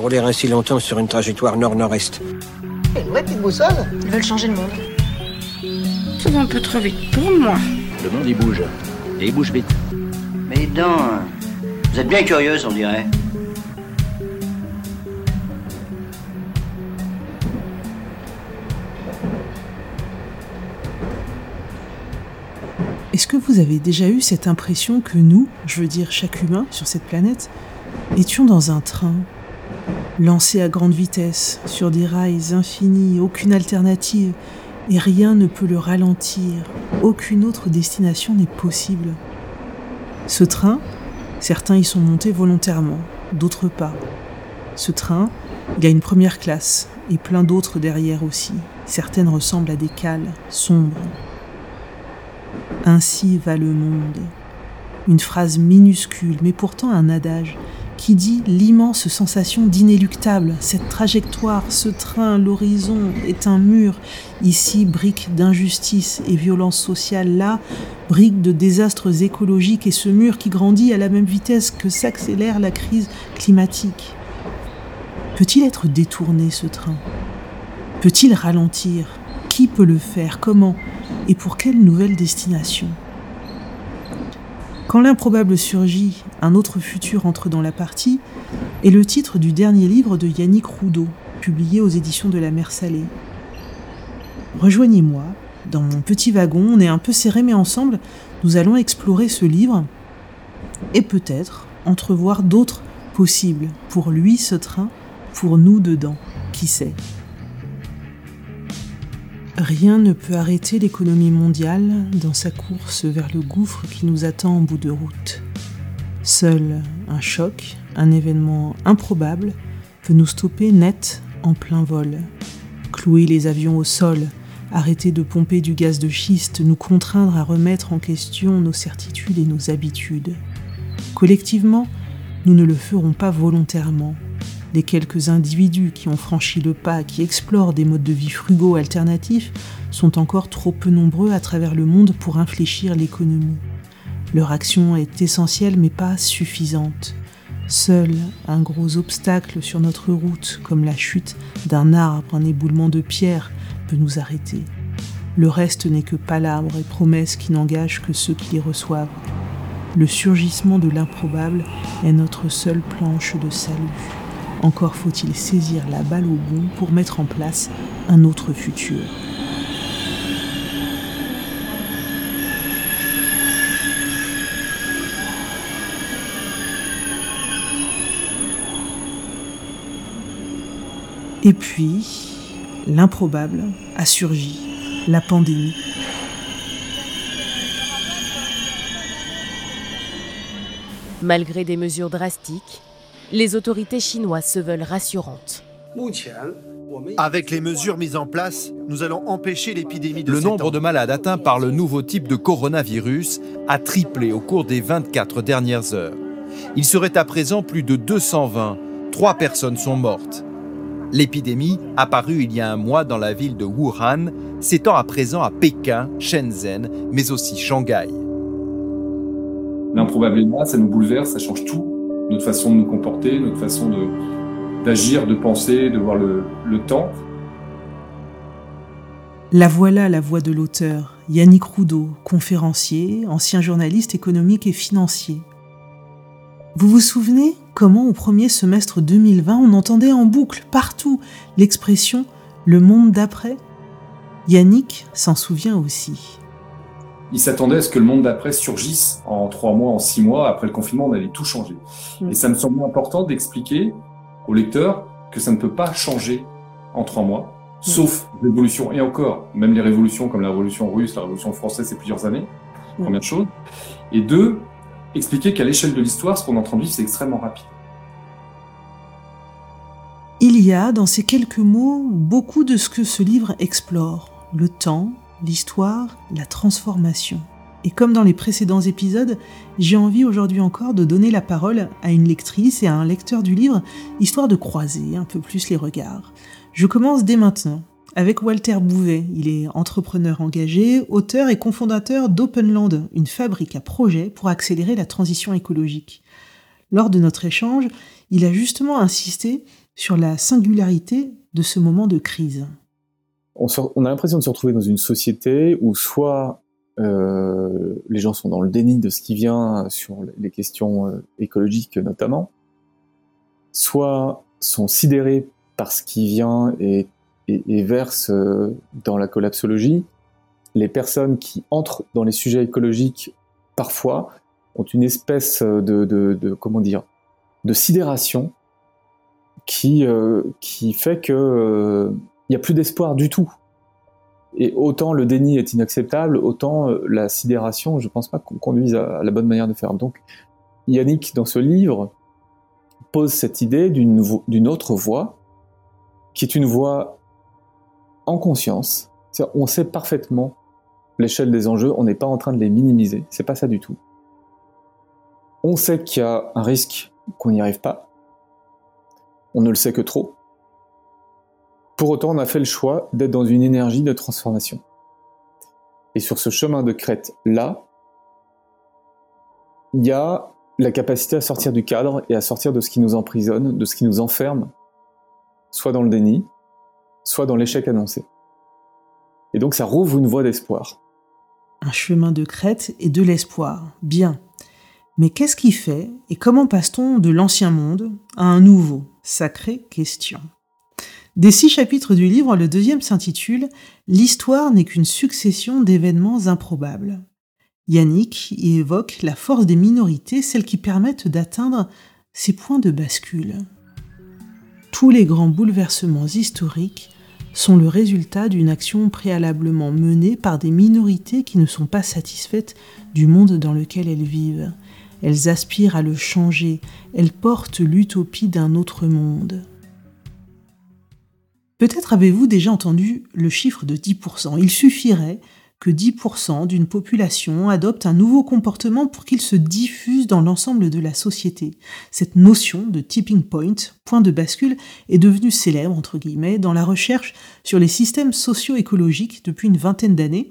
rouler ainsi longtemps sur une trajectoire nord-nord-est. Une vraie petite boussole Ils veulent changer le monde. Ça va un peu trop vite pour moi. Le monde, il bouge. Et il bouge vite. Mais non, vous êtes bien curieuse, on dirait. Est-ce que vous avez déjà eu cette impression que nous, je veux dire chaque humain sur cette planète, étions dans un train, lancé à grande vitesse, sur des rails infinis, aucune alternative, et rien ne peut le ralentir, aucune autre destination n'est possible. Ce train, certains y sont montés volontairement, d'autres pas. Ce train, il a une première classe, et plein d'autres derrière aussi. Certaines ressemblent à des cales, sombres, ainsi va le monde. Une phrase minuscule, mais pourtant un adage, qui dit l'immense sensation d'inéluctable. Cette trajectoire, ce train, l'horizon est un mur. Ici, brique d'injustice et violence sociale. Là, brique de désastres écologiques et ce mur qui grandit à la même vitesse que s'accélère la crise climatique. Peut-il être détourné, ce train? Peut-il ralentir? Qui peut le faire? Comment? Et pour quelle nouvelle destination? Quand l'improbable surgit, un autre futur entre dans la partie, est le titre du dernier livre de Yannick Roudot, publié aux éditions de la Mer Salée. Rejoignez-moi, dans mon petit wagon, on est un peu serré mais ensemble, nous allons explorer ce livre et peut-être entrevoir d'autres possibles pour lui ce train, pour nous dedans, qui sait? Rien ne peut arrêter l'économie mondiale dans sa course vers le gouffre qui nous attend en bout de route. Seul un choc, un événement improbable, peut nous stopper net en plein vol. Clouer les avions au sol, arrêter de pomper du gaz de schiste, nous contraindre à remettre en question nos certitudes et nos habitudes. Collectivement, nous ne le ferons pas volontairement, les quelques individus qui ont franchi le pas, qui explorent des modes de vie frugaux alternatifs, sont encore trop peu nombreux à travers le monde pour infléchir l'économie. Leur action est essentielle mais pas suffisante. Seul un gros obstacle sur notre route, comme la chute d'un arbre, un éboulement de pierre, peut nous arrêter. Le reste n'est que palabres et promesses qui n'engagent que ceux qui les reçoivent. Le surgissement de l'improbable est notre seule planche de salut. Encore faut-il saisir la balle au bon pour mettre en place un autre futur. Et puis, l'improbable a surgi, la pandémie. Malgré des mesures drastiques, les autorités chinoises se veulent rassurantes. Avec les mesures mises en place, nous allons empêcher l'épidémie de Le nombre de malades atteints par le nouveau type de coronavirus a triplé au cours des 24 dernières heures. Il serait à présent plus de 220. Trois personnes sont mortes. L'épidémie, apparue il y a un mois dans la ville de Wuhan, s'étend à présent à Pékin, Shenzhen, mais aussi Shanghai. L'improbable ça nous bouleverse, ça change tout notre façon de nous comporter, notre façon d'agir, de, penser, de voir le, temps. La voilà la voix de l'auteur, Yannick Roudot, conférencier, ancien journaliste économique et financier. Vous vous souvenez comment au premier semestre 2020 on entendait en boucle partout l'expression le monde d'après? Yannick s'en souvient aussi il s'attendait à ce que le monde d'après surgisse en trois mois, en six mois. Après le confinement, on allait tout changer. Mm. Et ça me semble important d'expliquer aux lecteurs que ça ne peut pas changer en trois mois, mm. sauf l'évolution. Et encore, même les révolutions comme la révolution russe, la révolution française, c'est plusieurs années. Mm. Première chose. Et deux, expliquer qu'à l'échelle de l'histoire, ce qu'on est en train de vivre, c'est extrêmement rapide. Il y a dans ces quelques mots beaucoup de ce que ce livre explore. Le temps, l'histoire, la transformation. Et comme dans les précédents épisodes, j'ai envie aujourd'hui encore de donner la parole à une lectrice et à un lecteur du livre, histoire de croiser un peu plus les regards. Je commence dès maintenant avec Walter Bouvet. Il est entrepreneur engagé, auteur et cofondateur d'Openland, une fabrique à projets pour accélérer la transition écologique. Lors de notre échange, il a justement insisté sur la singularité de ce moment de crise. On, a l'impression de se retrouver dans une société où soit euh, les gens sont dans le déni de ce qui vient sur les questions euh, écologiques notamment, soit sont sidérés par ce qui vient et, versent euh, dans la collapsologie. Les personnes qui entrent dans les sujets écologiques parfois ont une espèce de, comment dire de sidération qui, qui fait que il n'y a plus d'espoir du tout. Et autant le déni est inacceptable, autant euh, la sidération, je ne pense pas qu'on conduise à, la bonne manière de faire. Donc, Yannick, dans ce livre, pose cette idée d'une autre voie, qui est une voie en conscience. On sait parfaitement l'échelle des enjeux, on n'est pas en train de les minimiser, c'est pas ça du tout. On sait qu'il y a un risque qu'on n'y arrive pas, on ne le sait que trop. Pour autant, on a fait le choix d'être dans une énergie de transformation. Et sur ce chemin de crête là, il y a la capacité à sortir du cadre et à sortir de ce qui nous emprisonne, de ce qui nous enferme, soit dans le déni, soit dans l'échec annoncé. Et donc ça rouvre une voie d'espoir. Un chemin de crête et de l'espoir. Bien. Mais qu'est-ce qui fait et comment passe-t-on de l'ancien monde à un nouveau? Sacrée question. Des six chapitres du livre, le deuxième s'intitule L'histoire n'est qu'une succession d'événements improbables. Yannick y évoque la force des minorités, celles qui permettent d'atteindre ces points de bascule. Tous les grands bouleversements historiques sont le résultat d'une action préalablement menée par des minorités qui ne sont pas satisfaites du monde dans lequel elles vivent elles aspirent à le changer, elles portent l'utopie d'un autre monde. Peut-être avez-vous déjà entendu le chiffre de 10%. Il suffirait que 10% d'une population adopte un nouveau comportement pour qu'il se diffuse dans l'ensemble de la société. Cette notion de tipping point, point de bascule, est devenue célèbre, entre guillemets, dans la recherche sur les systèmes socio-écologiques depuis une vingtaine d'années,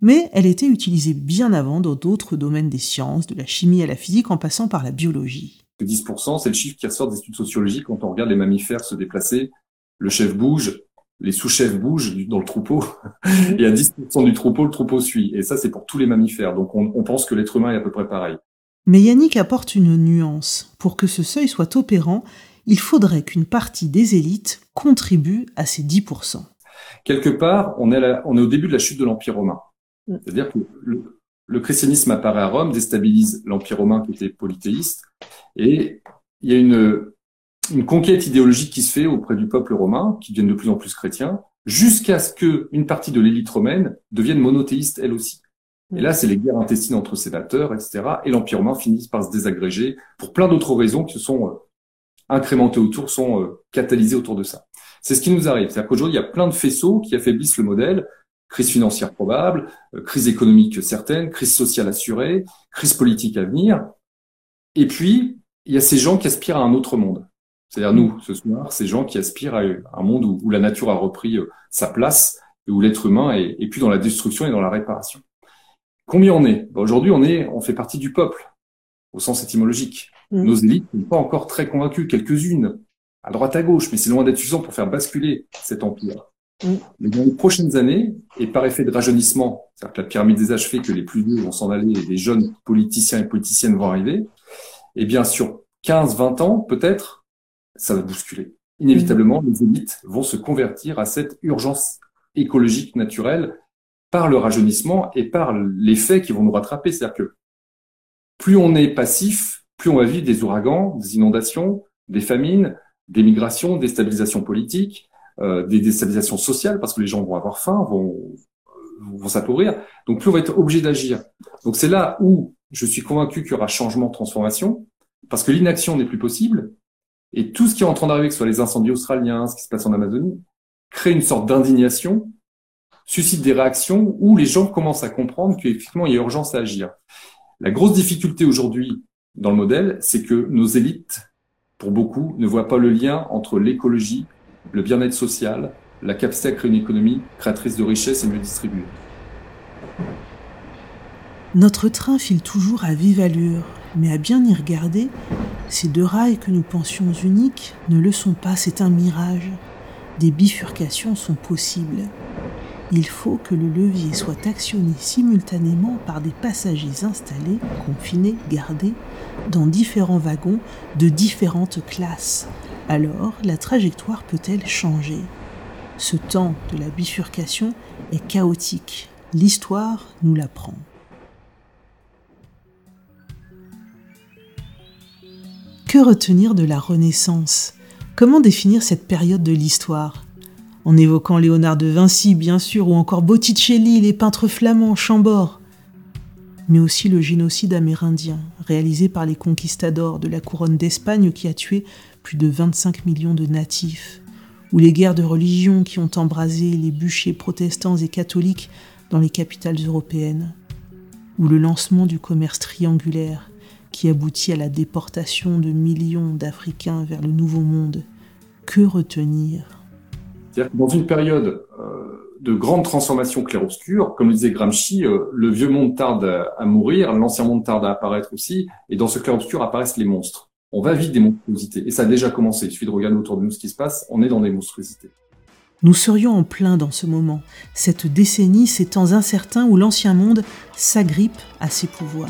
mais elle était utilisée bien avant dans d'autres domaines des sciences, de la chimie à la physique, en passant par la biologie. 10%, c'est le chiffre qui ressort des études sociologiques quand on regarde les mammifères se déplacer. Le chef bouge, les sous-chefs bougent dans le troupeau. Y a 10% du troupeau, le troupeau suit. Et ça, c'est pour tous les mammifères. Donc on, on pense que l'être humain est à peu près pareil. Mais Yannick apporte une nuance. Pour que ce seuil soit opérant, il faudrait qu'une partie des élites contribue à ces 10%. Quelque part, on est, on est au début de la chute de l'Empire romain. C'est-à-dire que le, christianisme apparaît à Rome, déstabilise l'Empire romain qui était polythéiste, et il y a une, une conquête idéologique qui se fait auprès du peuple romain, qui devient de plus en plus chrétien, jusqu'à ce que une partie de l'élite romaine devienne monothéiste elle aussi. Et là, c'est les guerres intestines entre sénateurs, etc. Et l'Empire romain finit par se désagréger pour plein d'autres raisons qui se sont euh, incrémentées autour, sont euh, catalysées autour de ça. C'est ce qui nous arrive. C'est-à-dire qu'aujourd'hui, il y a plein de faisceaux qui affaiblissent le modèle Crise financière probable, euh, crise économique certaine, crise sociale assurée, crise politique à venir. Et puis, il y a ces gens qui aspirent à un autre monde. C'est-à-dire nous, ce soir, ces gens qui aspirent à un monde où, la nature a repris euh, sa place et où l'être humain est, est, plus dans la destruction et dans la réparation. Combien on est? Ben, Aujourd'hui, on est, on fait partie du peuple, au sens étymologique. Mm. Nos élites ne sont pas encore très convaincues, quelques-unes, à droite à gauche, mais c'est loin d'être suffisant pour faire basculer cet empire. Mais dans les prochaines années, et par effet de rajeunissement, c'est-à-dire que la pyramide des âges fait que les plus vieux vont s'en aller et les jeunes politiciens et politiciennes vont arriver, et bien sur 15, 20 ans, peut-être, ça va bousculer. Inévitablement, les élites vont se convertir à cette urgence écologique naturelle par le rajeunissement et par les faits qui vont nous rattraper. C'est-à-dire que plus on est passif, plus on va vivre des ouragans, des inondations, des famines, des migrations, des stabilisations politiques, euh, des déstabilisations sociales parce que les gens vont avoir faim, vont, vont s'appauvrir. Donc plus on va être obligé d'agir. Donc c'est là où je suis convaincu qu'il y aura changement, transformation, parce que l'inaction n'est plus possible. Et tout ce qui est en train d'arriver, que ce soit les incendies australiens, ce qui se passe en Amazonie, crée une sorte d'indignation, suscite des réactions où les gens commencent à comprendre qu'effectivement, il y a urgence à agir. La grosse difficulté aujourd'hui dans le modèle, c'est que nos élites, pour beaucoup, ne voient pas le lien entre l'écologie, le bien-être social, la capacité à créer une économie créatrice de richesses et mieux distribuée. Notre train file toujours à vive allure, mais à bien y regarder, Ces deux rails que nous pensions uniques ne le sont pas, c'est un mirage. Des bifurcations sont possibles. Il faut que le levier soit actionné simultanément par des passagers installés, confinés, gardés, dans différents wagons de différentes classes. Alors, la trajectoire peut-elle changer? Ce temps de la bifurcation est chaotique. L'histoire nous l'apprend. Que retenir de la Renaissance? Comment définir cette période de l'histoire? En évoquant Léonard de Vinci, bien sûr, ou encore Botticelli, les peintres flamands, Chambord, mais aussi le génocide amérindien, réalisé par les conquistadors de la couronne d'Espagne qui a tué plus de 25 millions de natifs, ou les guerres de religion qui ont embrasé les bûchers protestants et catholiques dans les capitales européennes, ou le lancement du commerce triangulaire qui aboutit à la déportation de millions d'Africains vers le Nouveau Monde. Que retenir? C'est-à-dire que dans une période euh, de grande transformation clair-obscur, comme le disait Gramsci, euh, le vieux monde tarde à, à mourir, l'ancien monde tarde à apparaître aussi, et dans ce clair-obscur apparaissent les monstres on va vite des monstruosités. Et ça a déjà commencé. Il suffit de regarder autour de nous ce qui se passe. On est dans des monstruosités. Nous serions en plein dans ce moment, cette décennie, ces temps incertains où l'ancien monde s'agrippe à ses pouvoirs.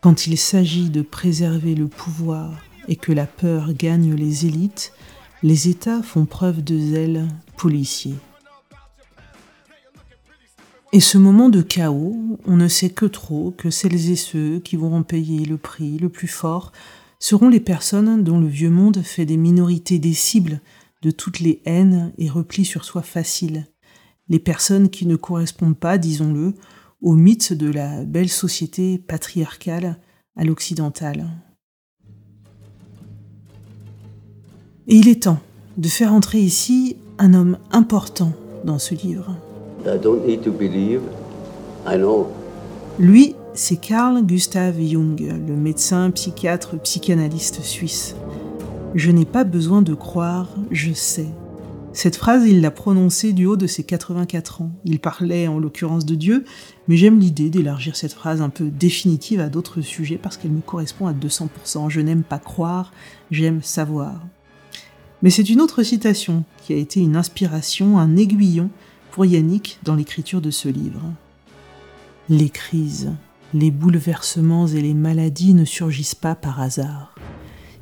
Quand il s'agit de préserver le pouvoir et que la peur gagne les élites, les États font preuve de zèle policier. Et ce moment de chaos, on ne sait que trop que celles et ceux qui vont en payer le prix le plus fort seront les personnes dont le vieux monde fait des minorités des cibles de toutes les haines et replis sur soi faciles. Les personnes qui ne correspondent pas, disons-le, au mythe de la belle société patriarcale à l'occidentale. Et il est temps de faire entrer ici un homme important dans ce livre. Lui, c'est Carl Gustav Jung, le médecin, psychiatre, psychanalyste suisse. Je n'ai pas besoin de croire, je sais. Cette phrase, il l'a prononcée du haut de ses 84 ans. Il parlait en l'occurrence de Dieu, mais j'aime l'idée d'élargir cette phrase un peu définitive à d'autres sujets parce qu'elle me correspond à 200%. Je n'aime pas croire, j'aime savoir. Mais c'est une autre citation qui a été une inspiration, un aiguillon pour Yannick dans l'écriture de ce livre. Les crises, les bouleversements et les maladies ne surgissent pas par hasard.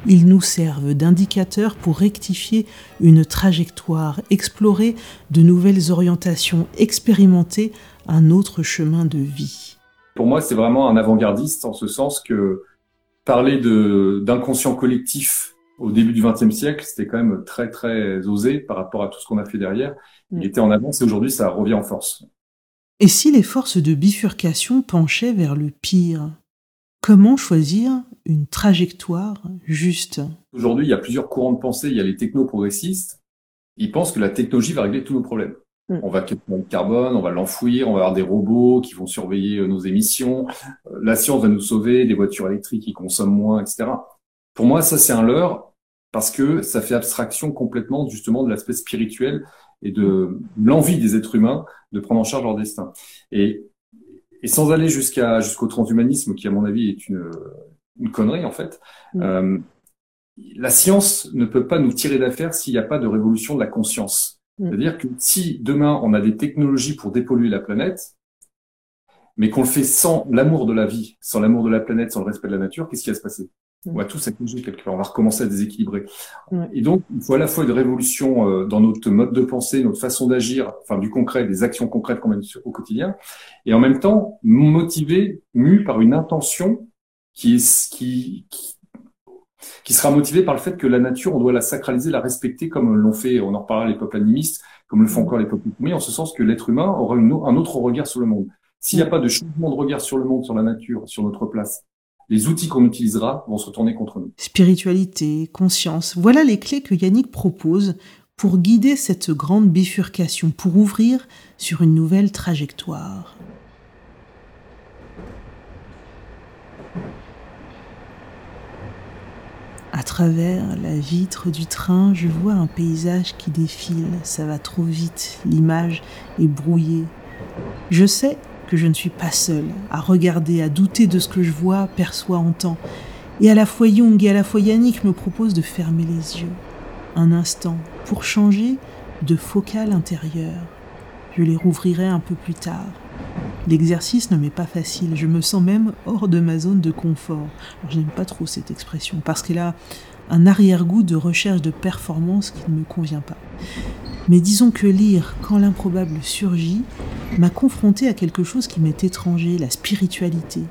Ils nous servent d'indicateurs pour rectifier une trajectoire, explorer de nouvelles orientations, expérimenter un autre chemin de vie. Pour moi, c'est vraiment un avant-gardiste en ce sens que parler d'inconscient collectif au début du XXe siècle, c'était quand même très très osé par rapport à tout ce qu'on a fait derrière. Il mm. était en avance et aujourd'hui ça revient en force. Et si les forces de bifurcation penchaient vers le pire, comment choisir une trajectoire juste Aujourd'hui, il y a plusieurs courants de pensée. Il y a les techno-progressistes. Ils pensent que la technologie va régler tous nos problèmes. Mm. On va capter le carbone, on va l'enfouir, on va avoir des robots qui vont surveiller euh, nos émissions. Euh, la science va nous sauver, des voitures électriques qui consomment moins, etc. Pour moi, ça c'est un leurre parce que ça fait abstraction complètement justement de l'aspect spirituel et de l'envie des êtres humains de prendre en charge leur destin. Et, et sans aller jusqu'à jusqu'au transhumanisme, qui à mon avis est une, une connerie en fait, mm. euh, la science ne peut pas nous tirer d'affaire s'il n'y a pas de révolution de la conscience. Mm. C'est-à-dire que si demain on a des technologies pour dépolluer la planète, mais qu'on le fait sans l'amour de la vie, sans l'amour de la planète, sans le respect de la nature, qu'est-ce qui va se passer? On va tous s'accuser quelque part. On va recommencer à déséquilibrer. Et donc, il faut à la fois une révolution euh, dans notre mode de pensée, notre façon d'agir, enfin du concret, des actions concrètes qu'on mène au quotidien, et en même temps motivé, mu par une intention qui qui, qui, sera motivée par le fait que la nature, on doit la sacraliser, la respecter comme l'ont fait, on en reparlera les peuples animistes, comme le font encore les peuples mais en ce sens que l'être humain aura un autre regard sur le monde. S'il n'y a pas de changement de regard sur le monde, sur la nature, sur notre place, les outils qu'on utilisera vont se retourner contre nous. Spiritualité, conscience, voilà les clés que Yannick propose pour guider cette grande bifurcation, pour ouvrir sur une nouvelle trajectoire. À travers la vitre du train, je vois un paysage qui défile. Ça va trop vite. L'image est brouillée. Je sais que je ne suis pas seule à regarder, à douter de ce que je vois, perçois, entends. Et à la fois Jung et à la fois Yannick me proposent de fermer les yeux. Un instant, pour changer de focale intérieure. Je les rouvrirai un peu plus tard. L'exercice ne m'est pas facile, je me sens même hors de ma zone de confort. je n'aime pas trop cette expression parce qu'elle a un arrière-goût de recherche de performance qui ne me convient pas. Mais disons que lire Quand l'improbable surgit m'a confronté à quelque chose qui m'est étranger, la spiritualité.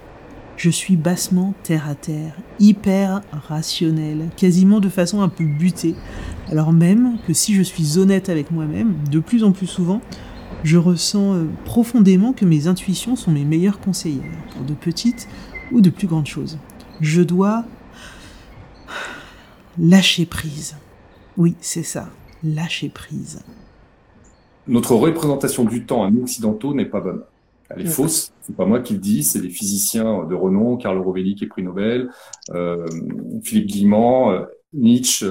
Je suis bassement terre à terre, hyper rationnel, quasiment de façon un peu butée, alors même que si je suis honnête avec moi-même, de plus en plus souvent, je ressens euh, profondément que mes intuitions sont mes meilleures conseillères, pour de petites ou de plus grandes choses. Je dois lâcher prise. Oui, c'est ça, lâcher prise. Notre représentation du temps à nous occidentaux n'est pas bonne. Elle est fausse. C'est pas moi qui le dis, c'est les physiciens de renom, Carlo Rovelli qui est prix Nobel, euh, Philippe Guillemant, euh, Nietzsche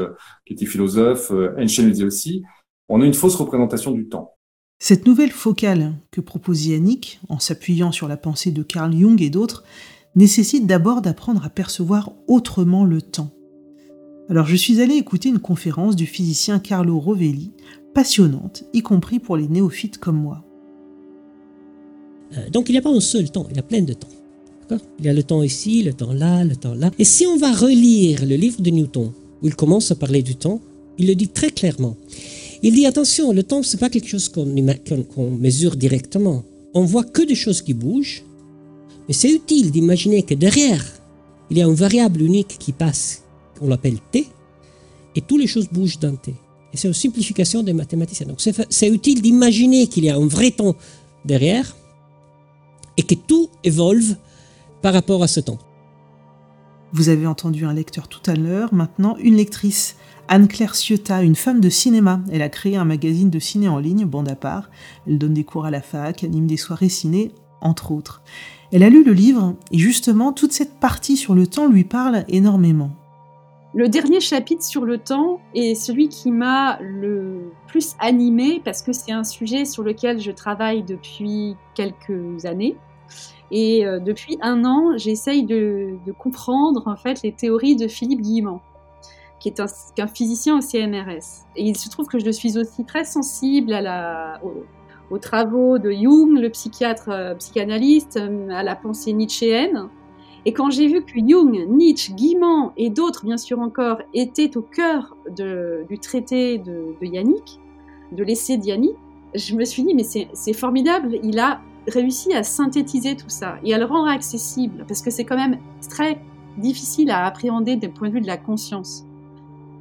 qui était philosophe, Einstein le aussi. On a une fausse représentation du temps. Cette nouvelle focale que propose Yannick, en s'appuyant sur la pensée de Carl Jung et d'autres, nécessite d'abord d'apprendre à percevoir autrement le temps. Alors je suis allé écouter une conférence du physicien Carlo Rovelli, passionnante, y compris pour les néophytes comme moi. Euh, donc il n'y a pas un seul temps, il y a plein de temps. Il y a le temps ici, le temps là, le temps là. Et si on va relire le livre de Newton, où il commence à parler du temps, il le dit très clairement. Il dit attention, le temps, c'est pas quelque chose qu'on mesure directement. On voit que des choses qui bougent, mais c'est utile d'imaginer que derrière, il y a une variable unique qui passe, qu'on l'appelle t, et toutes les choses bougent dans t. Et c'est une simplification des mathématiciens. Donc c'est utile d'imaginer qu'il y a un vrai temps derrière et que tout évolue par rapport à ce temps. Vous avez entendu un lecteur tout à l'heure, maintenant une lectrice. Anne-Claire Ciotta, une femme de cinéma. Elle a créé un magazine de ciné en ligne, bande à part. Elle donne des cours à la fac, anime des soirées ciné, entre autres. Elle a lu le livre et justement, toute cette partie sur le temps lui parle énormément. Le dernier chapitre sur le temps est celui qui m'a le plus animé parce que c'est un sujet sur lequel je travaille depuis quelques années. Et euh, depuis un an, j'essaye de, de, comprendre en fait les théories de Philippe Guillemant qui est un, physicien au CNRS. Et il se trouve que je suis aussi très sensible aux, travaux de Jung, le psychiatre euh, psychanalyste, euh, à la pensée nietzschéenne. Et quand j'ai vu que Jung, Nietzsche, Guimand et d'autres, bien sûr encore, étaient au cœur du traité de, de Yannick, de l'essai de Yannick, je me suis dit, mais c'est formidable, il a réussi à synthétiser tout ça et à le rendre accessible, parce que c'est quand même très difficile à appréhender d'un point de vue de la conscience.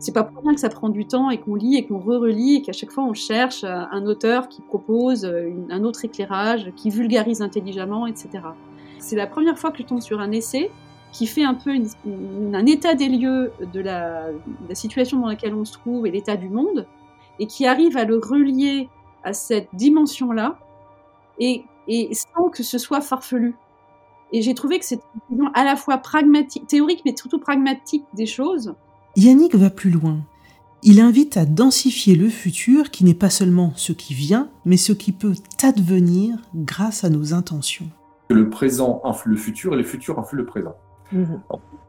C'est pas pour rien que ça prend du temps et qu'on lit et qu'on re-relit et qu'à chaque fois on cherche euh, un auteur qui propose euh, un autre éclairage, qui vulgarise intelligemment, etc. C'est la première fois que je tombe sur un essai qui fait un peu un état des lieux de la, situation dans laquelle on se trouve et l'état du monde, et qui arrive à le relier à cette dimension-là, et, sans que ce soit farfelu. Et j'ai trouvé que c'était à la fois théorique, mais surtout pragmatique des choses, Yannick va plus loin. Il invite à densifier le futur qui n'est pas seulement ce qui vient, mais ce qui peut advenir grâce à nos intentions. Le présent influe le futur et le futur influe le présent. Mhm.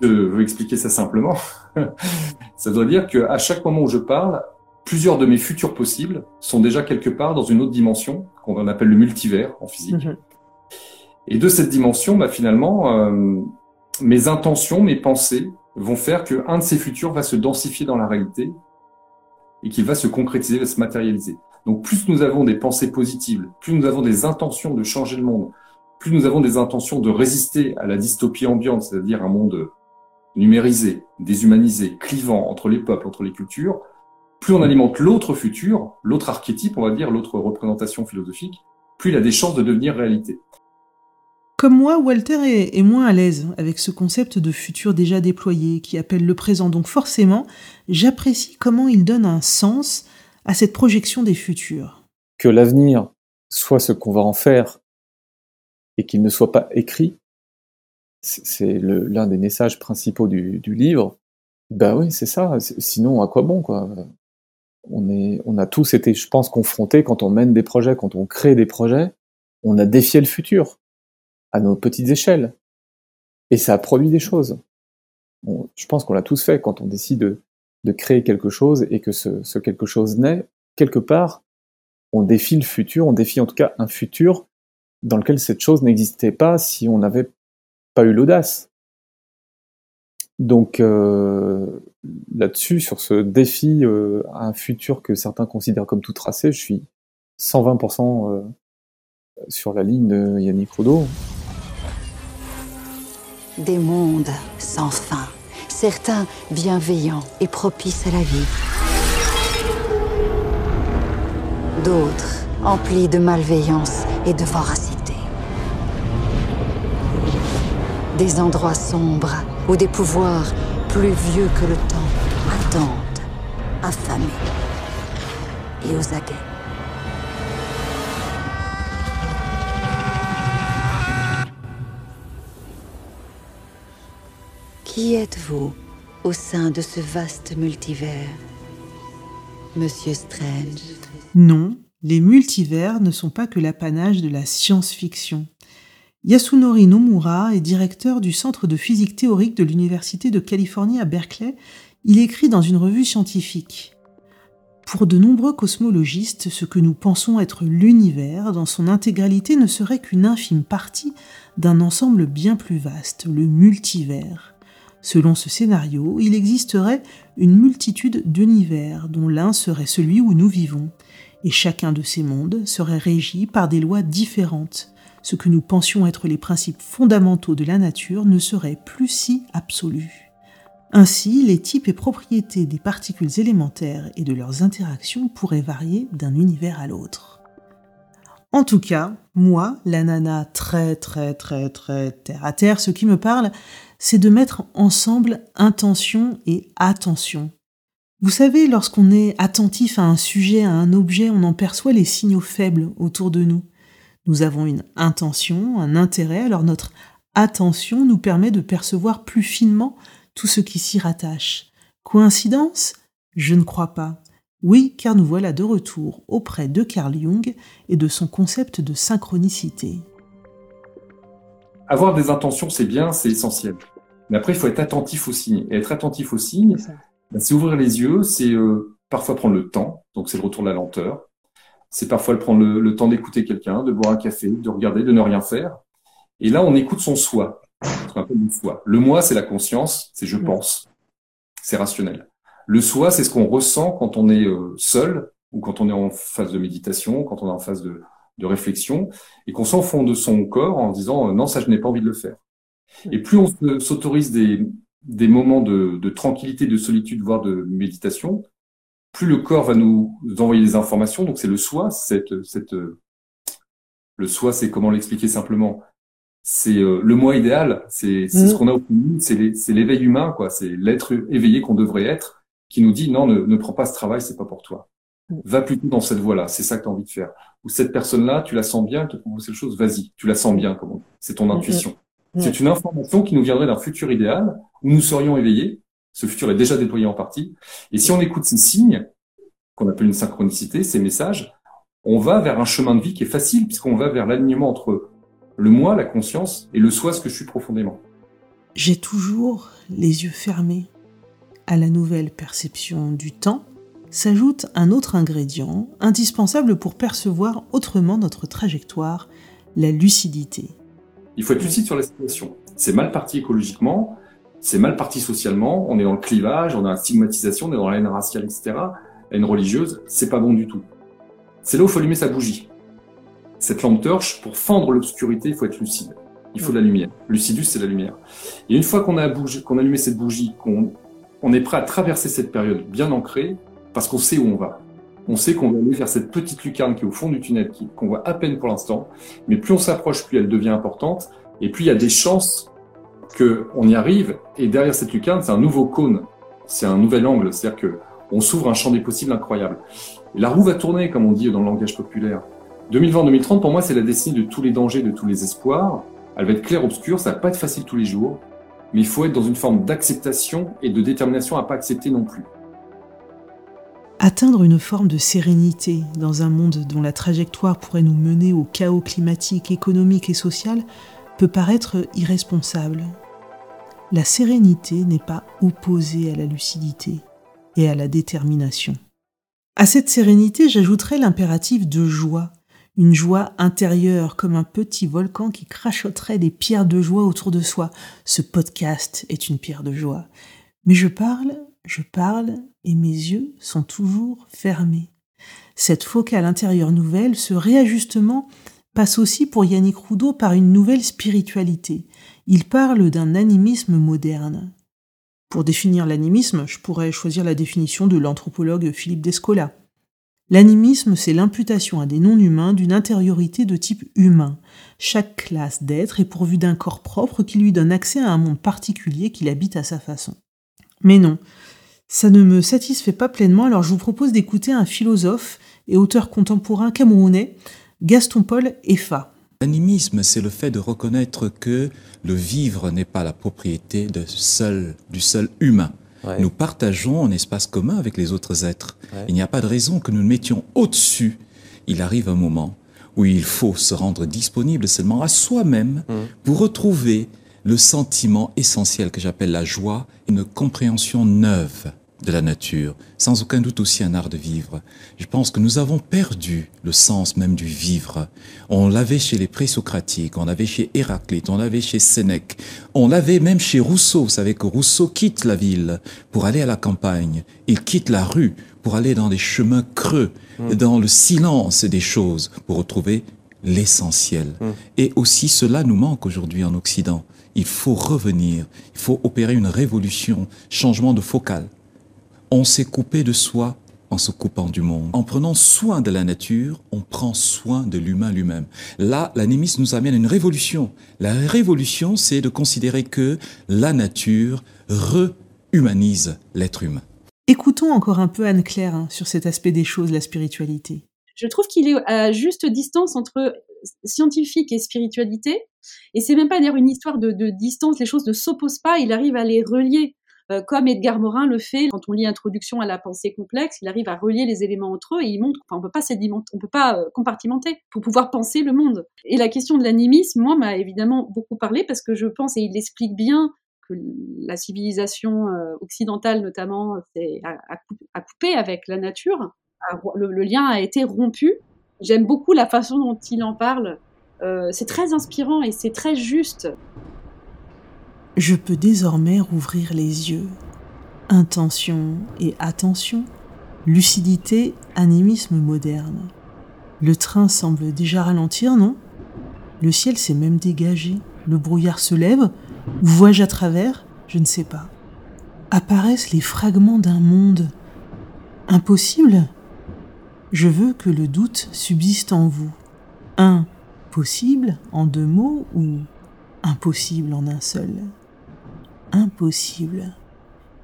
je veux expliquer ça simplement. ça doit dire qu'à chaque moment où je parle, plusieurs de mes futurs possibles sont déjà quelque part dans une autre dimension qu'on appelle le multivers en physique. Mhm. Et de cette dimension, bah, finalement, euh, mes intentions, mes pensées, vont faire qu'un de ces futurs va se densifier dans la réalité et qu'il va se concrétiser, va se matérialiser. Donc plus nous avons des pensées positives, plus nous avons des intentions de changer le monde, plus nous avons des intentions de résister à la dystopie ambiante, c'est-à-dire un monde numérisé, déshumanisé, clivant entre les peuples, entre les cultures, plus on alimente l'autre futur, l'autre archétype, on va dire, l'autre représentation philosophique, plus il a des chances de devenir réalité. Comme moi, Walter est, moins à l'aise avec ce concept de futur déjà déployé qui appelle le présent. Donc forcément, j'apprécie comment il donne un sens à cette projection des futurs. Que l'avenir soit ce qu'on va en faire et qu'il ne soit pas écrit, c'est l'un des messages principaux du, livre. Bah oui, c'est ça. Sinon, à quoi bon, quoi? On, est, on a tous été, je pense, confrontés quand on mène des projets, quand on crée des projets, on a défié le futur à nos petites échelles. Et ça a produit des choses. je pense qu'on l'a tous fait quand on décide de, créer quelque chose et que ce, quelque chose naît, quelque part, on défie le futur, on défie en tout cas un futur dans lequel cette chose n'existait pas si on n'avait pas eu l'audace. Donc euh, là-dessus, sur ce défi euh, à un futur que certains considèrent comme tout tracé, je suis 120% euh, sur la ligne de Yannick Roudot. Des mondes sans fin, certains bienveillants et propices à la vie. D'autres emplis de malveillance et de voracité. Des endroits sombres où des pouvoirs plus vieux que le temps attendent, affamés et aux aguets. Qui êtes-vous au sein de ce vaste multivers Monsieur Strange? Non, les multivers ne sont pas que l'apanage de la science-fiction. Yasunori Nomura est directeur du Centre de physique théorique de l'Université de Californie à Berkeley. Il écrit dans une revue scientifique. Pour de nombreux cosmologistes, ce que nous pensons être l'univers dans son intégralité ne serait qu'une infime partie d'un ensemble bien plus vaste, le multivers. Selon ce scénario, il existerait une multitude d'univers dont l'un serait celui où nous vivons, et chacun de ces mondes serait régi par des lois différentes. Ce que nous pensions être les principes fondamentaux de la nature ne serait plus si absolu. Ainsi, les types et propriétés des particules élémentaires et de leurs interactions pourraient varier d'un univers à l'autre. En tout cas, moi, la nana très très très très terre à terre, ce qui me parle, c'est de mettre ensemble intention et attention. Vous savez, lorsqu'on est attentif à un sujet, à un objet, on en perçoit les signaux faibles autour de nous. Nous avons une intention, un intérêt, alors notre attention nous permet de percevoir plus finement tout ce qui s'y rattache. Coïncidence? Je ne crois pas. Oui, car nous voilà de retour auprès de Carl Jung et de son concept de synchronicité avoir des intentions, c'est bien, c'est essentiel. Mais après, il faut être attentif aux signes. Et être attentif aux signes, ben, c'est ouvrir les yeux, c'est euh, parfois prendre le temps, donc c'est le retour de la lenteur. C'est parfois le prendre le, temps d'écouter quelqu'un, de boire un café, de regarder, de ne rien faire. Et là, on écoute son soi, ce qu'on appelle le soi. Le moi, c'est la conscience, c'est je pense, c'est rationnel. Le soi, c'est ce qu'on ressent quand on est euh, seul ou quand on est en phase de méditation, quand on est en phase de, de réflexion, et qu'on s'en fond de son corps en disant euh, non, ça je n'ai pas envie de le faire. Et plus on s'autorise des, des moments de, de, tranquillité, de solitude, voire de méditation, plus le corps va nous envoyer des informations. Donc c'est le soi, cette, cette, le soi, c'est comment l'expliquer simplement. C'est euh, le moi idéal, c'est ce mmh. qu'on a au fond c'est l'éveil humain, quoi. C'est l'être éveillé qu'on devrait être, qui nous dit non, ne, ne prends pas ce travail, c'est pas pour toi. Mmh. Va plutôt dans cette voie-là, c'est ça que tu as envie de faire ou cette personne-là, tu la sens bien, elle te propose quelque chose, vas-y, tu la sens bien, comment C'est ton intuition. C'est une information qui nous viendrait d'un futur idéal où nous serions éveillés. Ce futur est déjà déployé en partie. Et si on écoute ces signes, qu'on appelle une synchronicité, ces messages, on va vers un chemin de vie qui est facile puisqu'on va vers l'alignement entre le moi, la conscience, et le soi, ce que je suis profondément. J'ai toujours les yeux fermés à la nouvelle perception du temps s'ajoute un autre ingrédient indispensable pour percevoir autrement notre trajectoire, la lucidité. Il faut être lucide sur la situation. C'est mal parti écologiquement, c'est mal parti socialement, on est dans le clivage, on dans la stigmatisation, on est dans la haine raciale, etc. La haine religieuse, c'est pas bon du tout. C'est là où il faut allumer sa bougie. Cette lampe torche, pour fendre l'obscurité, il faut être lucide. Il faut de la lumière. Lucidus, c'est la lumière. Et une fois qu'on a, a allumé cette bougie, qu'on on est prêt à traverser cette période bien ancrée, parce qu'on sait où on va. On sait qu'on va aller vers cette petite lucarne qui est au fond du tunnel, qu'on voit à peine pour l'instant, mais plus on s'approche, plus elle devient importante, et plus il y a des chances qu'on y arrive, et derrière cette lucarne, c'est un nouveau cône, c'est un nouvel angle, c'est-à-dire que on s'ouvre un champ des possibles incroyable. la roue va tourner, comme on dit dans le langage populaire. 2020-2030, pour moi, c'est la destinée de tous les dangers, de tous les espoirs. Elle va être claire, obscure, ça va pas être facile tous les jours. mais il faut être dans une forme d'acceptation et de détermination à pas accepter non plus. Atteindre une forme de sérénité dans un monde dont la trajectoire pourrait nous mener au chaos climatique, économique et social peut paraître irresponsable. La sérénité n'est pas opposée à la lucidité et à la détermination. À cette sérénité, j'ajouterai l'impératif de joie, une joie intérieure comme un petit volcan qui crachoterait des pierres de joie autour de soi. Ce podcast est une pierre de joie. Mais je parle, je parle, et mes yeux sont toujours fermés. Cette focale intérieure nouvelle, ce réajustement, passe aussi pour Yannick Roudot par une nouvelle spiritualité. Il parle d'un animisme moderne. Pour définir l'animisme, je pourrais choisir la définition de l'anthropologue Philippe Descola. L'animisme, c'est l'imputation à des non-humains d'une intériorité de type humain. Chaque classe d'être est pourvue d'un corps propre qui lui donne accès à un monde particulier qu'il habite à sa façon. Mais non, ça ne me satisfait pas pleinement, alors je vous propose d'écouter un philosophe et auteur contemporain camerounais, Gaston Paul Effa. L'animisme, c'est le fait de reconnaître que le vivre n'est pas la propriété de seul, du seul humain. Nous partageons un espace commun avec les autres êtres. Il n'y a pas de raison que nous nous mettions au-dessus. Il arrive un moment où il faut se rendre disponible seulement à soi-même mmh. pour retrouver le sentiment essentiel que j'appelle la joie, une compréhension neuve de la nature, sans aucun doute aussi un art de vivre. Je pense que nous avons perdu le sens même du vivre. On l'avait chez les présocratiques, on l'avait chez Héraclite, on l'avait chez Sénèque, on l'avait même chez Rousseau. Vous savez que Rousseau quitte la ville pour aller à la campagne. Il quitte la rue pour aller dans des chemins creux, mmh. dans le silence des choses, pour retrouver l'essentiel. Mmh. Et aussi cela nous manque aujourd'hui en Occident. Il faut revenir, il faut opérer une révolution, changement de focale on s'est coupé de soi en se coupant du monde. En prenant soin de la nature, on prend soin de l'humain lui-même. Là, l'animisme nous amène à une révolution. La révolution, c'est de considérer que la nature rehumanise l'être humain. Écoutons encore un peu Anne-Claire hein, sur cet aspect des choses, la spiritualité. Je trouve qu'il est à juste distance entre scientifique et spiritualité. Et c'est même pas d'ailleurs une histoire de, de, distance, les choses ne s'opposent pas, il arrive à les relier. Euh, comme Edgar Morin le fait quand on lit Introduction à la pensée complexe, il arrive à relier les éléments entre eux et il montre qu'on peut pas on peut pas euh, compartimenter pour pouvoir penser le monde. Et la question de l'animisme, moi, m'a évidemment beaucoup parlé parce que je pense, et il explique bien que la civilisation euh, occidentale notamment a, coupé avec la nature, le, lien a été rompu. J'aime beaucoup la façon dont il en parle. c'est très inspirant et c'est très juste. Je peux désormais rouvrir les yeux. Intention et attention, lucidité, animisme moderne. Le train semble déjà ralentir, non? Le ciel s'est même dégagé, le brouillard se lève, vois-je à travers? Je ne sais pas. Apparaissent les fragments d'un monde. Impossible? Je veux que le doute subsiste en vous. Impossible en deux mots ou impossible en un seul? Impossible.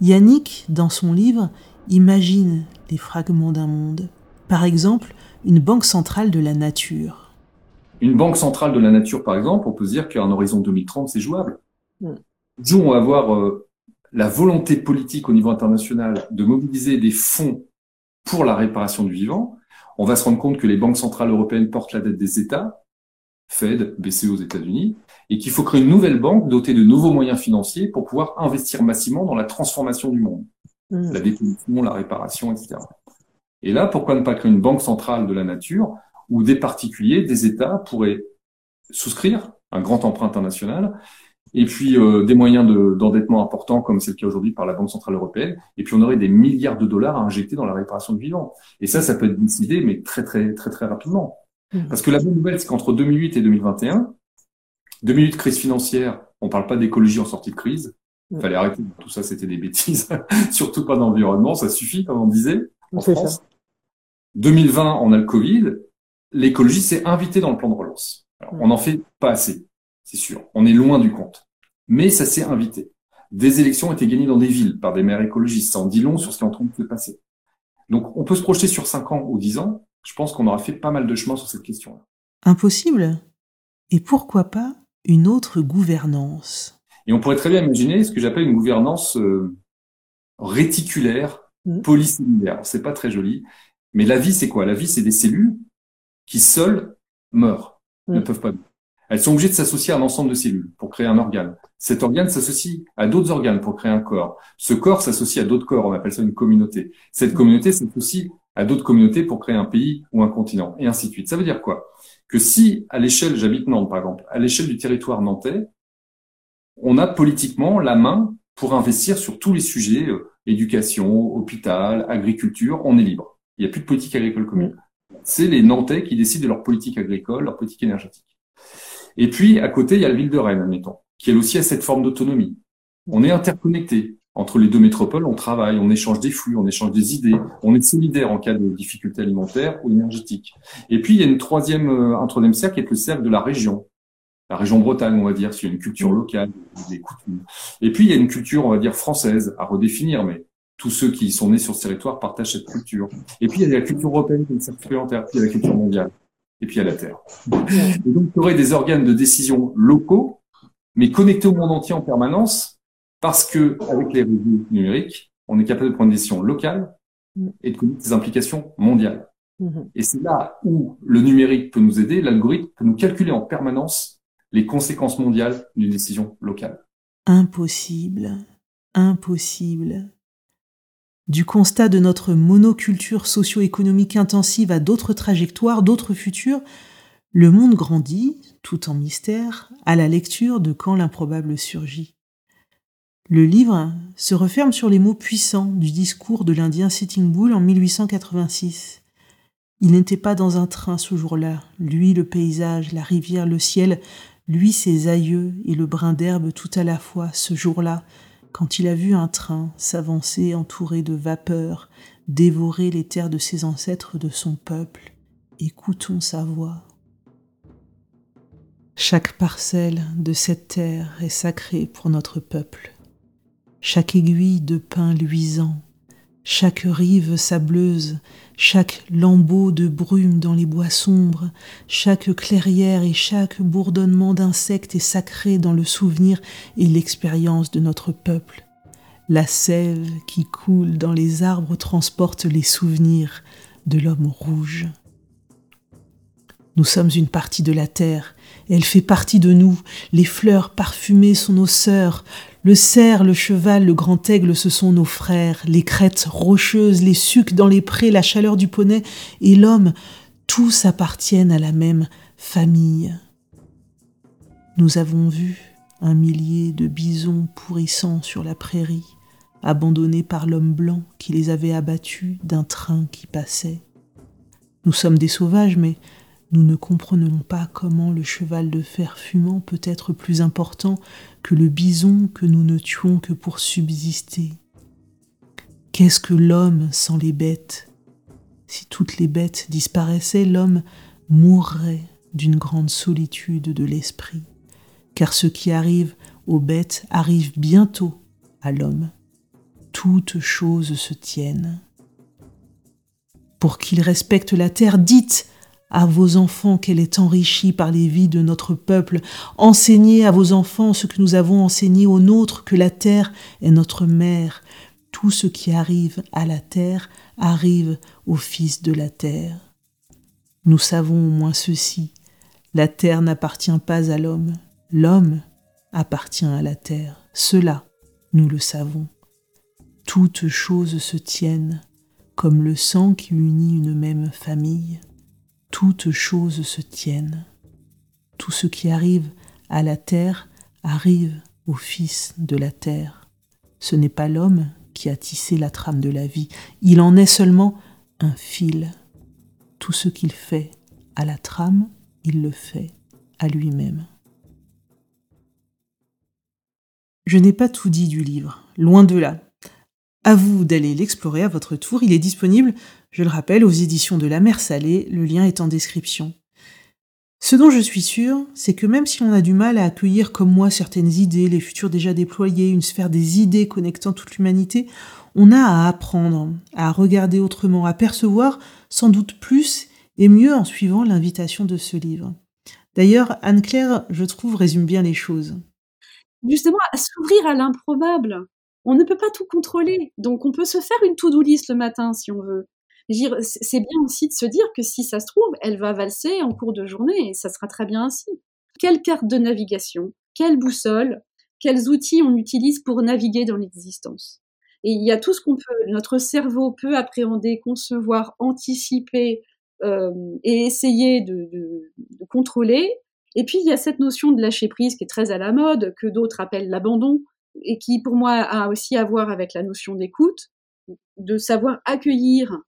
Yannick, dans son livre, imagine les fragments d'un monde. Par exemple, une banque centrale de la nature. Une banque centrale de la nature, par exemple, on peut se dire qu'à un horizon 2030, c'est jouable. Mm. Jour, on va avoir euh, la volonté politique au niveau international de mobiliser des fonds pour la réparation du vivant. On va se rendre compte que les banques centrales européennes portent la dette des États, Fed, BCE aux États-Unis, et qu'il faut créer une nouvelle banque dotée de nouveaux moyens financiers pour pouvoir investir massivement dans la transformation du monde, mmh. la dépollution, la réparation, etc. Et là, pourquoi ne pas créer une banque centrale de la nature où des particuliers, des États pourraient souscrire un grand emprunt international et puis euh, des moyens d'endettement importants comme c'est le cas aujourd'hui par la Banque centrale européenne, et puis on aurait des milliards de dollars à injecter dans la réparation du vivant. Et ça, ça peut être décidé, mais très très très très rapidement. Mmh. Parce que la bonne nouvelle, c'est qu'entre 2008 et 2021, deux minutes crise financière, on parle pas d'écologie en sortie de crise. Il fallait arrêter. Tout ça, c'était des bêtises. Surtout pas d'environnement, ça suffit, comme on disait. En France. 2020, on a le Covid. L'écologie s'est invitée dans le plan de relance. on n'en fait pas assez, c'est sûr. On est loin du compte. Mais ça s'est invité. Des élections ont été gagnées dans des villes par des maires écologistes. Ça en dit long sur ce qui est en train de se passer. Donc, on peut se projeter sur 5 ans ou 10 ans. Je pense qu'on aura fait pas mal de chemin sur cette question-là. Impossible. Et pourquoi pas une autre gouvernance? Et on pourrait très bien imaginer ce que j'appelle une gouvernance euh, réticulaire, polycellulaire. C'est pas très joli, mais la vie, c'est quoi? La vie, c'est des cellules qui seules meurent, ne peuvent pas vivre. Elles sont obligées de s'associer à un ensemble de cellules pour créer un organe. Cet organe s'associe à d'autres organes pour créer un corps. Ce corps s'associe à d'autres corps, on appelle ça une communauté. Cette communauté s'associe à d'autres communautés pour créer un pays ou un continent, et ainsi de suite. Ça veut dire quoi? Que si, à l'échelle, j'habite Nantes par exemple, à l'échelle du territoire nantais, on a politiquement la main pour investir sur tous les sujets, euh, éducation, hôpital, agriculture, on est libre. Il n'y a plus de politique agricole commune. C'est les Nantais qui décident de leur politique agricole, leur politique énergétique. Et puis, à côté, il y a la ville de Rennes, admettons, qui elle aussi a cette forme d'autonomie. On est interconnecté. Entre les deux métropoles, on travaille, on échange des flux, on échange des idées, on est solidaire en cas de difficultés alimentaires ou énergétiques. Et puis, il y a une troisième, euh, un troisième cercle qui est le cercle de la région. La région Bretagne, on va dire, s'il y a une culture locale, des coutumes. Et puis, il y a une culture, on va dire, française à redéfinir, mais tous ceux qui sont nés sur ce territoire partagent cette culture. Et puis, il y a la culture européenne qui est une supplémentaire, puis il y a la culture mondiale et puis à la Terre. Et donc, il y aurait des organes de décision locaux, mais connectés au monde entier en permanence, parce que avec les réseaux numériques, on est capable de prendre des décisions locales et de connaître des implications mondiales. Et c'est là où le numérique peut nous aider, l'algorithme peut nous calculer en permanence les conséquences mondiales d'une décision locale. Impossible, impossible. Du constat de notre monoculture socio-économique intensive à d'autres trajectoires, d'autres futurs, le monde grandit, tout en mystère, à la lecture de Quand l'improbable surgit. Le livre se referme sur les mots puissants du discours de l'Indien Sitting Bull en 1886. Il n'était pas dans un train ce jour-là, lui le paysage, la rivière, le ciel, lui ses aïeux et le brin d'herbe tout à la fois, ce jour-là, quand il a vu un train s'avancer entouré de vapeurs, dévorer les terres de ses ancêtres de son peuple, écoutons sa voix. Chaque parcelle de cette terre est sacrée pour notre peuple. Chaque aiguille de pin luisant, chaque rive sableuse, chaque lambeau de brume dans les bois sombres, chaque clairière et chaque bourdonnement d'insectes est sacré dans le souvenir et l'expérience de notre peuple. La sève qui coule dans les arbres transporte les souvenirs de l'homme rouge. Nous sommes une partie de la terre, elle fait partie de nous, les fleurs parfumées sont nos sœurs, le cerf, le cheval, le grand aigle, ce sont nos frères, les crêtes rocheuses, les sucs dans les prés, la chaleur du poney et l'homme, tous appartiennent à la même famille. Nous avons vu un millier de bisons pourrissant sur la prairie, abandonnés par l'homme blanc qui les avait abattus d'un train qui passait. Nous sommes des sauvages, mais nous ne comprenons pas comment le cheval de fer fumant peut être plus important que le bison que nous ne tuons que pour subsister. Qu'est-ce que l'homme sans les bêtes? Si toutes les bêtes disparaissaient, l'homme mourrait d'une grande solitude de l'esprit, car ce qui arrive aux bêtes arrive bientôt à l'homme. Toutes choses se tiennent. Pour qu'il respecte la terre, dites à vos enfants qu'elle est enrichie par les vies de notre peuple. Enseignez à vos enfants ce que nous avons enseigné aux nôtres, que la terre est notre mère. Tout ce qui arrive à la terre arrive au Fils de la terre. Nous savons au moins ceci. La terre n'appartient pas à l'homme. L'homme appartient à la terre. Cela, nous le savons. Toutes choses se tiennent, comme le sang qui unit une même famille toutes choses se tiennent. Tout ce qui arrive à la terre arrive au Fils de la terre. Ce n'est pas l'homme qui a tissé la trame de la vie, il en est seulement un fil. Tout ce qu'il fait à la trame, il le fait à lui-même. Je n'ai pas tout dit du livre, loin de là. À vous d'aller l'explorer à votre tour, il est disponible je le rappelle, aux éditions de La Mer Salée, le lien est en description. Ce dont je suis sûr, c'est que même si on a du mal à accueillir comme moi certaines idées, les futurs déjà déployés, une sphère des idées connectant toute l'humanité, on a à apprendre, à regarder autrement, à percevoir sans doute plus et mieux en suivant l'invitation de ce livre. D'ailleurs, Anne-Claire, je trouve, résume bien les choses. justement à s'ouvrir à l'improbable. On ne peut pas tout contrôler, donc on peut se faire une to-do list le matin si on veut. C'est bien aussi de se dire que si ça se trouve, elle va valser en cours de journée et ça sera très bien ainsi. Quelle carte de navigation, quelle boussole, quels outils on utilise pour naviguer dans l'existence? Et il y a tout ce qu'on peut, notre cerveau peut appréhender, concevoir, anticiper euh, et essayer de, contrôler. Et puis il y a cette notion de lâcher prise qui est très à la mode, que d'autres appellent l'abandon, et qui pour moi a aussi à voir avec la notion d'écoute, de savoir accueillir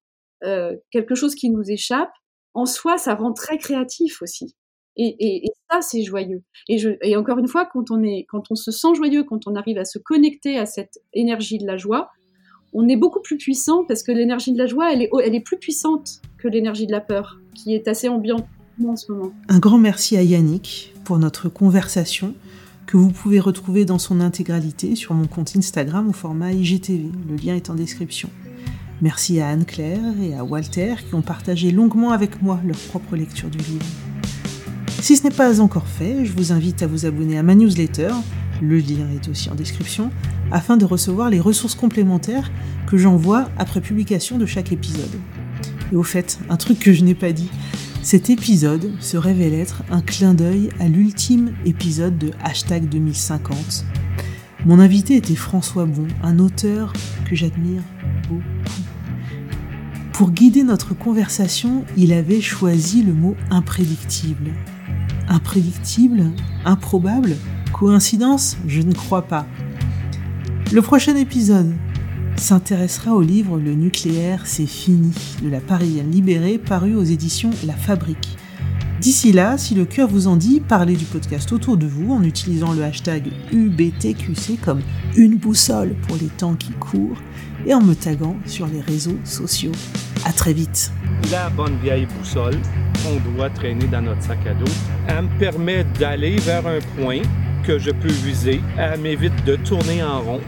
euh, quelque chose qui nous échappe. En soi, ça rend très créatif aussi. Et, ça, c'est joyeux. Et, encore une fois, quand on, est, quand on se sent joyeux, quand on arrive à se connecter à cette énergie de la joie, on est beaucoup plus puissant parce que l'énergie de la joie, elle est, elle est plus puissante que l'énergie de la peur, qui est assez ambiante en ce moment. Un grand merci à Yannick pour notre conversation que vous pouvez retrouver dans son intégralité sur mon compte Instagram au format IGTV. Le lien est en description. Merci à Anne-Claire et à Walter qui ont partagé longuement avec moi leur propre lecture du livre. Si ce n'est pas encore fait, je vous invite à vous abonner à ma newsletter, le lien est aussi en description, afin de recevoir les ressources complémentaires que j'envoie après publication de chaque épisode. Et au fait, un truc que je n'ai pas dit, cet épisode se révèle être un clin d'œil à l'ultime épisode de Hashtag 2050. Mon invité était François Bon, un auteur que j'admire beaucoup. Pour guider notre conversation, il avait choisi le mot imprédictible. Imprédictible Improbable Coïncidence Je ne crois pas. Le prochain épisode s'intéressera au livre Le nucléaire, c'est fini de la Parisienne libérée paru aux éditions La Fabrique. D'ici là, si le cœur vous en dit, parlez du podcast autour de vous en utilisant le hashtag UBTQC comme une boussole pour les temps qui courent et en me taguant sur les réseaux sociaux. À très vite. La bonne vieille boussole qu'on doit traîner dans notre sac à dos, elle me permet d'aller vers un point que je peux viser. Elle m'évite de tourner en rond